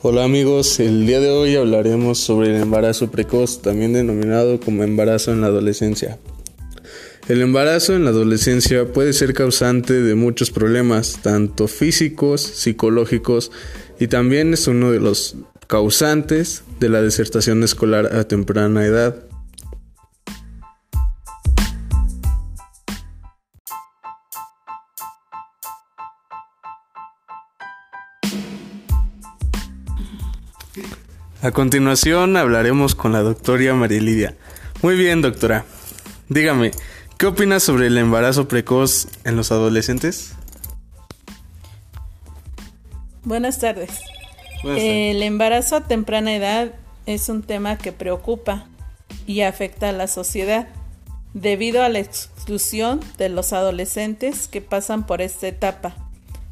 Hola amigos, el día de hoy hablaremos sobre el embarazo precoz, también denominado como embarazo en la adolescencia. El embarazo en la adolescencia puede ser causante de muchos problemas, tanto físicos, psicológicos, y también es uno de los causantes de la desertación escolar a temprana edad. A continuación hablaremos con la doctora María Lidia. Muy bien, doctora. Dígame, ¿qué opinas sobre el embarazo precoz en los adolescentes? Buenas tardes. El embarazo a temprana edad es un tema que preocupa y afecta a la sociedad debido a la exclusión de los adolescentes que pasan por esta etapa.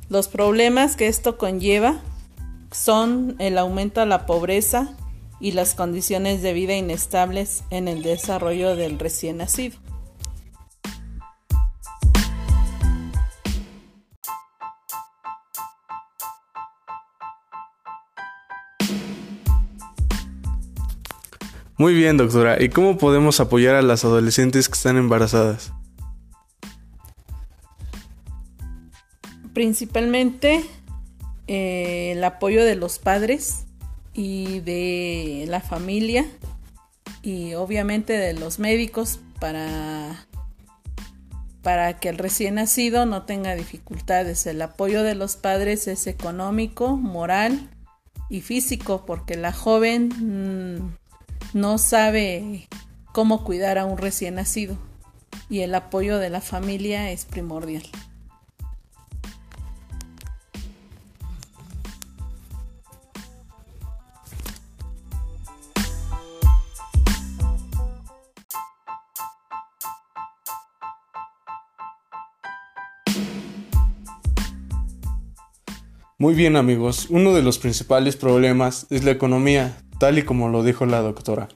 Los problemas que esto conlleva son el aumento a la pobreza y las condiciones de vida inestables en el desarrollo del recién nacido. Muy bien, doctora. ¿Y cómo podemos apoyar a las adolescentes que están embarazadas? Principalmente eh, el apoyo de los padres y de la familia y obviamente de los médicos para para que el recién nacido no tenga dificultades. El apoyo de los padres es económico, moral y físico, porque la joven mm, no sabe cómo cuidar a un recién nacido y el apoyo de la familia es primordial. Muy bien amigos, uno de los principales problemas es la economía, tal y como lo dijo la doctora.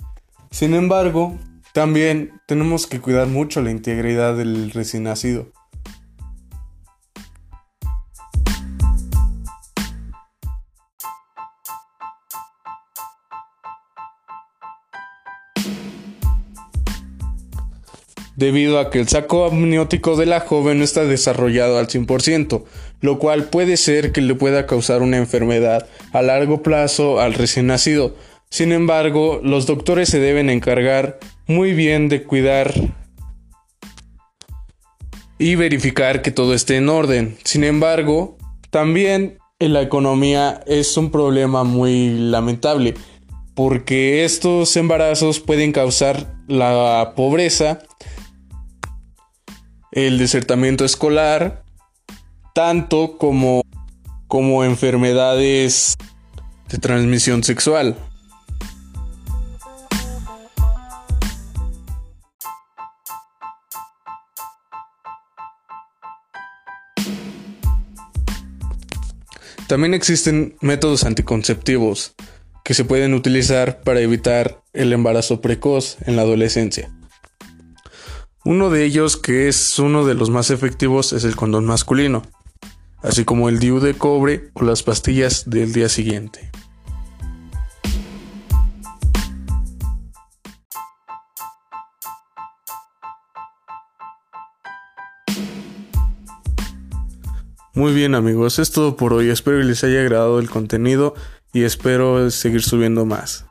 Sin embargo, también tenemos que cuidar mucho la integridad del recién nacido. Debido a que el saco amniótico de la joven no está desarrollado al 100%, lo cual puede ser que le pueda causar una enfermedad a largo plazo al recién nacido. Sin embargo, los doctores se deben encargar muy bien de cuidar y verificar que todo esté en orden. Sin embargo, también en la economía es un problema muy lamentable porque estos embarazos pueden causar la pobreza el desertamiento escolar, tanto como, como enfermedades de transmisión sexual. También existen métodos anticonceptivos que se pueden utilizar para evitar el embarazo precoz en la adolescencia. Uno de ellos, que es uno de los más efectivos, es el condón masculino, así como el DIU de cobre o las pastillas del día siguiente. Muy bien amigos, es todo por hoy, espero que les haya agradado el contenido y espero seguir subiendo más.